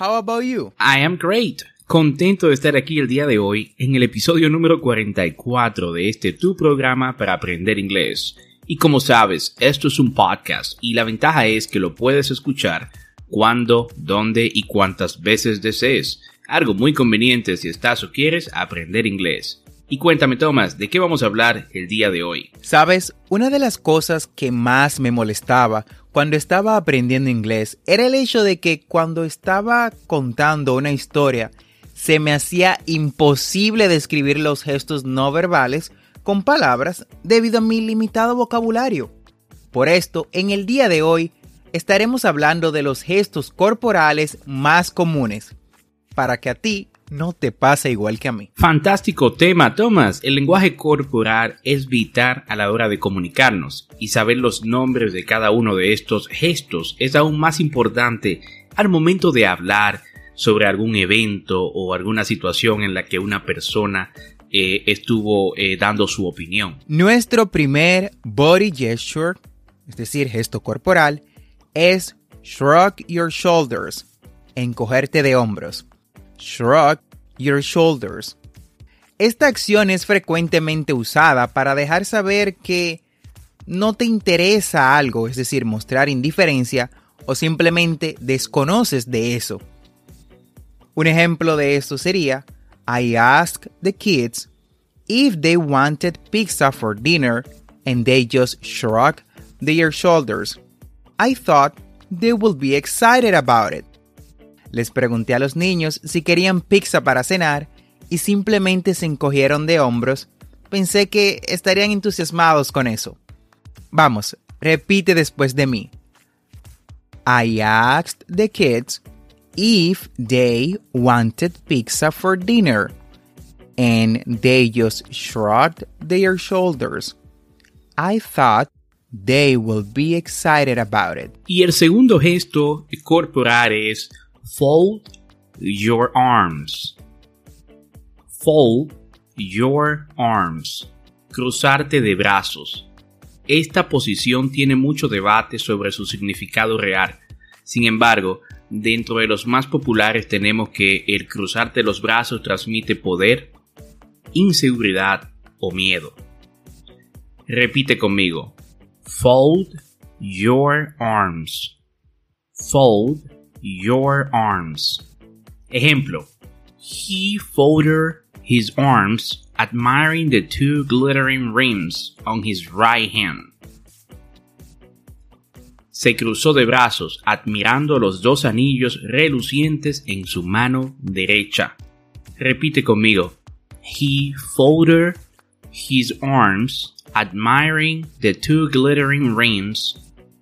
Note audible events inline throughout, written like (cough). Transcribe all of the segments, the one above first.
How about you? I am great. Contento de estar aquí el día de hoy en el episodio número 44 de este tu programa para aprender inglés. Y como sabes, esto es un podcast y la ventaja es que lo puedes escuchar cuando, dónde y cuántas veces desees. Algo muy conveniente si estás o quieres aprender inglés. Y cuéntame Thomas, ¿de qué vamos a hablar el día de hoy? Sabes, una de las cosas que más me molestaba cuando estaba aprendiendo inglés era el hecho de que cuando estaba contando una historia se me hacía imposible describir los gestos no verbales con palabras debido a mi limitado vocabulario. Por esto, en el día de hoy estaremos hablando de los gestos corporales más comunes, para que a ti no te pase igual que a mí. Fantástico tema, Thomas. El lenguaje corporal es vital a la hora de comunicarnos y saber los nombres de cada uno de estos gestos es aún más importante al momento de hablar sobre algún evento o alguna situación en la que una persona eh, estuvo eh, dando su opinión. Nuestro primer body gesture, es decir, gesto corporal, es shrug your shoulders, encogerte de hombros. Shrug your shoulders. Esta acción es frecuentemente usada para dejar saber que no te interesa algo, es decir, mostrar indiferencia o simplemente desconoces de eso. Un ejemplo de esto sería, I asked the kids if they wanted pizza for dinner and they just shrugged their shoulders. I thought they would be excited about it. Les pregunté a los niños si querían pizza para cenar y simplemente se encogieron de hombros. Pensé que estarían entusiasmados con eso. Vamos, repite después de mí. I asked the kids if they wanted pizza for dinner, and they just shrugged their shoulders. I thought they will be excited about it. Y el segundo gesto corporal es fold your arms. Fold your arms. Cruzarte de brazos. Esta posición tiene mucho debate sobre su significado real. Sin embargo, dentro de los más populares tenemos que el cruzarte los brazos transmite poder, inseguridad o miedo. Repite conmigo. Fold your arms. Fold your arms. Ejemplo. He folded his arms, admiring the two glittering rings on his right hand. Se cruzó de brazos, admirando los dos anillos relucientes en su mano derecha. Repite conmigo. He folded his arms, admiring the two glittering rings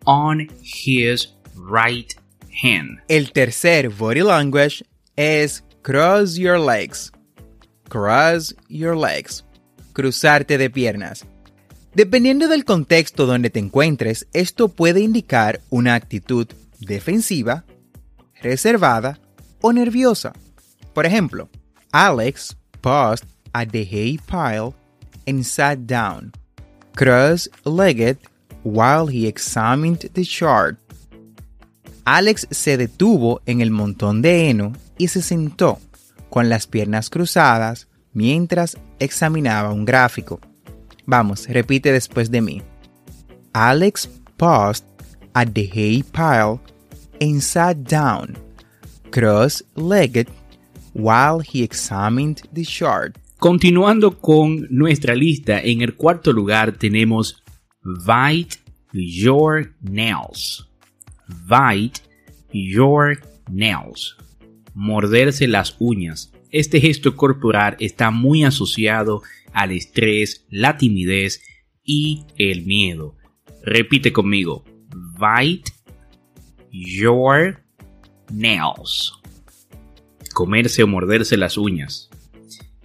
on his right El tercer body language es cross your legs. Cross your legs. Cruzarte de piernas. Dependiendo del contexto donde te encuentres, esto puede indicar una actitud defensiva, reservada o nerviosa. Por ejemplo, Alex paused at the hay pile and sat down. cross-legged while he examined the chart. Alex se detuvo en el montón de heno y se sentó con las piernas cruzadas mientras examinaba un gráfico. Vamos, repite después de mí. Alex paused at the hay pile and sat down, cross-legged, while he examined the chart. Continuando con nuestra lista, en el cuarto lugar tenemos Bite your nails. Bite your nails. Morderse las uñas. Este gesto corporal está muy asociado al estrés, la timidez y el miedo. Repite conmigo. Bite your nails. Comerse o morderse las uñas.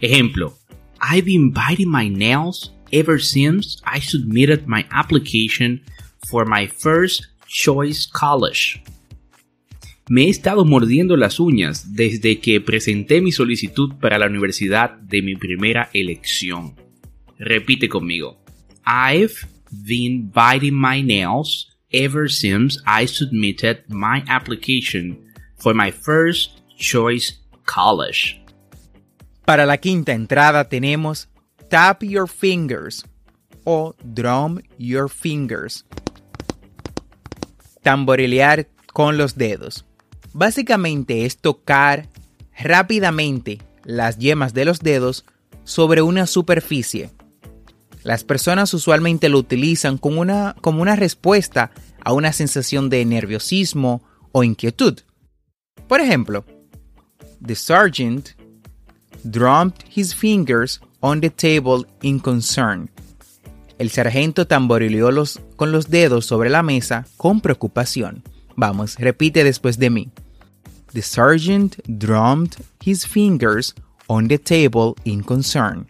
Ejemplo. I've been biting my nails ever since I submitted my application for my first choice college. Me he estado mordiendo las uñas desde que presenté mi solicitud para la universidad de mi primera elección. Repite conmigo. I've been biting my nails ever since I submitted my application for my first choice college. Para la quinta entrada tenemos tap your fingers o drum your fingers. Tamborilear con los dedos. Básicamente es tocar rápidamente las yemas de los dedos sobre una superficie. Las personas usualmente lo utilizan como una, como una respuesta a una sensación de nerviosismo o inquietud. Por ejemplo, the sergeant drummed his fingers on the table in concern. El sargento tamborileó los, con los dedos sobre la mesa con preocupación. Vamos, repite después de mí. The sergeant drummed his fingers on the table in concern.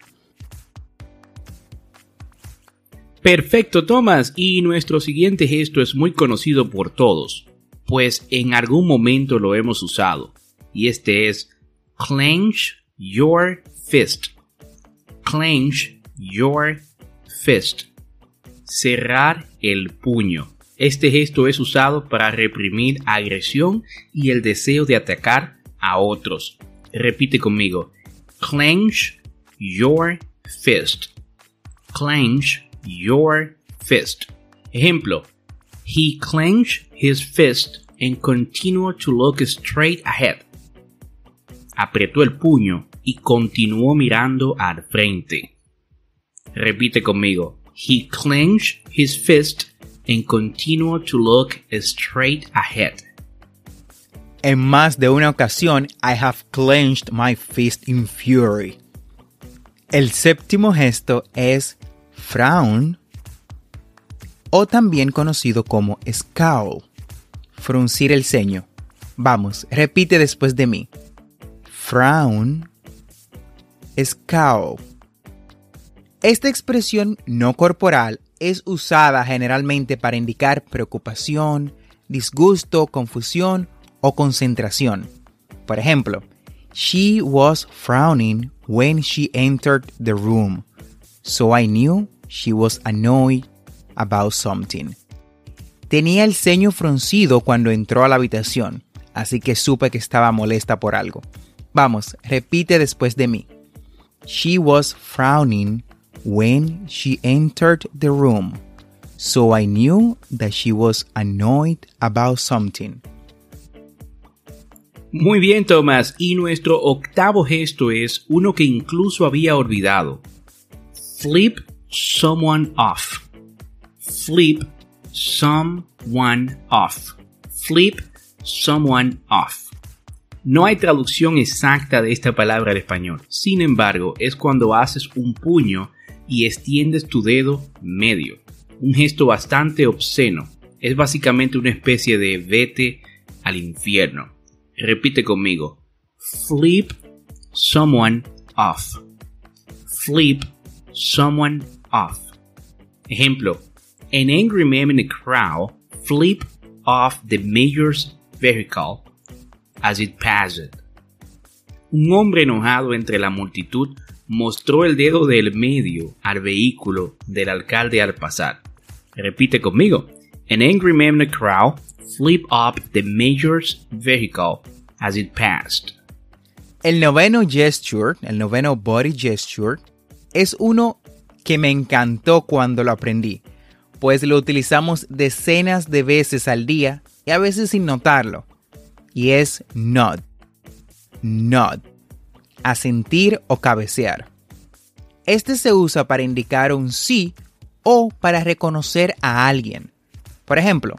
Perfecto, Thomas. Y nuestro siguiente gesto es muy conocido por todos, pues en algún momento lo hemos usado. Y este es clench your fist. Clench your fist. Cerrar el puño. Este gesto es usado para reprimir agresión y el deseo de atacar a otros. Repite conmigo. Clench your fist. Clench your fist. Ejemplo. He clenched his fist and continued to look straight ahead. Apretó el puño y continuó mirando al frente. Repite conmigo. He clenched his fist and continued to look straight ahead. En más de una ocasión, I have clenched my fist in fury. El séptimo gesto es frown o también conocido como scowl, fruncir el ceño. Vamos, repite después de mí. Frown, scowl. Esta expresión no corporal es usada generalmente para indicar preocupación, disgusto, confusión o concentración. Por ejemplo, she was frowning when she entered the room, so I knew she was annoyed about something. Tenía el ceño fruncido cuando entró a la habitación, así que supe que estaba molesta por algo. Vamos, repite después de mí. She was frowning when she entered the room, so I knew that she was annoyed about something. Muy bien, Thomas. Y nuestro octavo gesto es uno que incluso había olvidado. Flip someone off. Flip someone off. Flip someone off. No hay traducción exacta de esta palabra al español. Sin embargo, es cuando haces un puño y extiendes tu dedo medio. Un gesto bastante obsceno. Es básicamente una especie de vete al infierno. Repite conmigo. Flip someone off. Flip someone off. Ejemplo. An angry man in a crowd flip off the mayor's vehicle as it passed. Un hombre enojado entre la multitud mostró el dedo del medio al vehículo del alcalde al pasar. Repite conmigo. An angry man in the crowd flipped up the mayor's vehicle as it passed. El noveno gesture, el noveno body gesture, es uno que me encantó cuando lo aprendí, pues lo utilizamos decenas de veces al día y a veces sin notarlo. Y es nod. Nod. Asentir o cabecear. Este se usa para indicar un sí o para reconocer a alguien. Por ejemplo,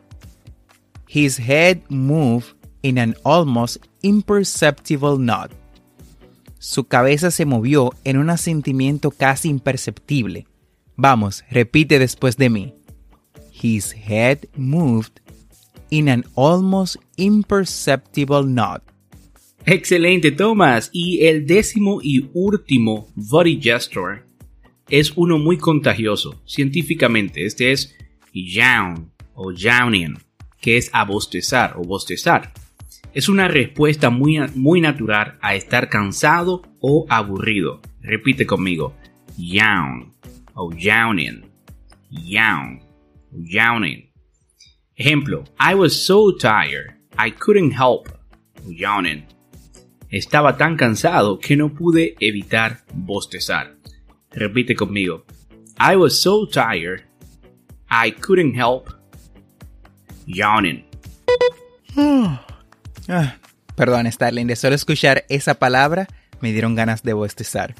his head moved in an almost imperceptible nod. Su cabeza se movió en un asentimiento casi imperceptible. Vamos, repite después de mí. His head moved in an almost imperceptible nod. Excelente, Thomas. Y el décimo y último body gesture es uno muy contagioso. Científicamente, este es yawn o yawning, que es abostezar o bostezar. Es una respuesta muy, muy natural a estar cansado o aburrido. Repite conmigo. Yawn o yawning. Yawn o yawning. Ejemplo, I was so tired, I couldn't help yawning. Estaba tan cansado que no pude evitar bostezar. Repite conmigo. I was so tired, I couldn't help yawning. (sighs) Ah, perdón, Starling, de solo escuchar esa palabra me dieron ganas de bostezar.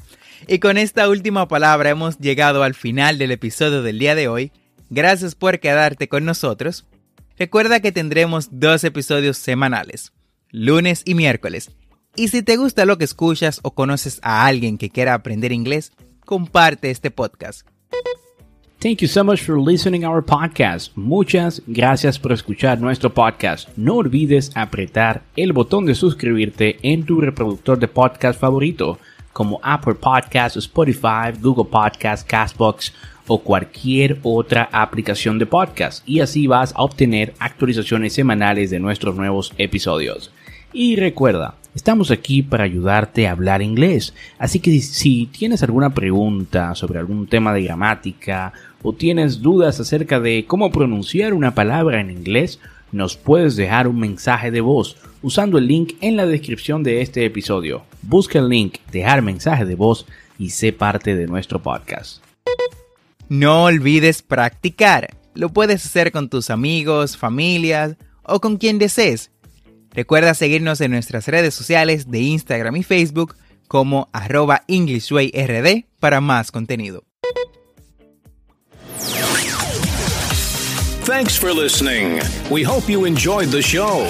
Y con esta última palabra hemos llegado al final del episodio del día de hoy. Gracias por quedarte con nosotros. Recuerda que tendremos dos episodios semanales, lunes y miércoles. Y si te gusta lo que escuchas o conoces a alguien que quiera aprender inglés, comparte este podcast. Thank you so much for listening our podcast. Muchas gracias por escuchar nuestro podcast. No olvides apretar el botón de suscribirte en tu reproductor de podcast favorito, como Apple Podcasts, Spotify, Google Podcasts, Castbox o cualquier otra aplicación de podcast y así vas a obtener actualizaciones semanales de nuestros nuevos episodios. Y recuerda, estamos aquí para ayudarte a hablar inglés, así que si tienes alguna pregunta sobre algún tema de gramática o tienes dudas acerca de cómo pronunciar una palabra en inglés, nos puedes dejar un mensaje de voz usando el link en la descripción de este episodio. Busca el link, dejar mensaje de voz y sé parte de nuestro podcast. No olvides practicar. Lo puedes hacer con tus amigos, familias o con quien desees. Recuerda seguirnos en nuestras redes sociales de Instagram y Facebook como arroba EnglishWayRD para más contenido. Thanks for listening. We hope you enjoyed the show.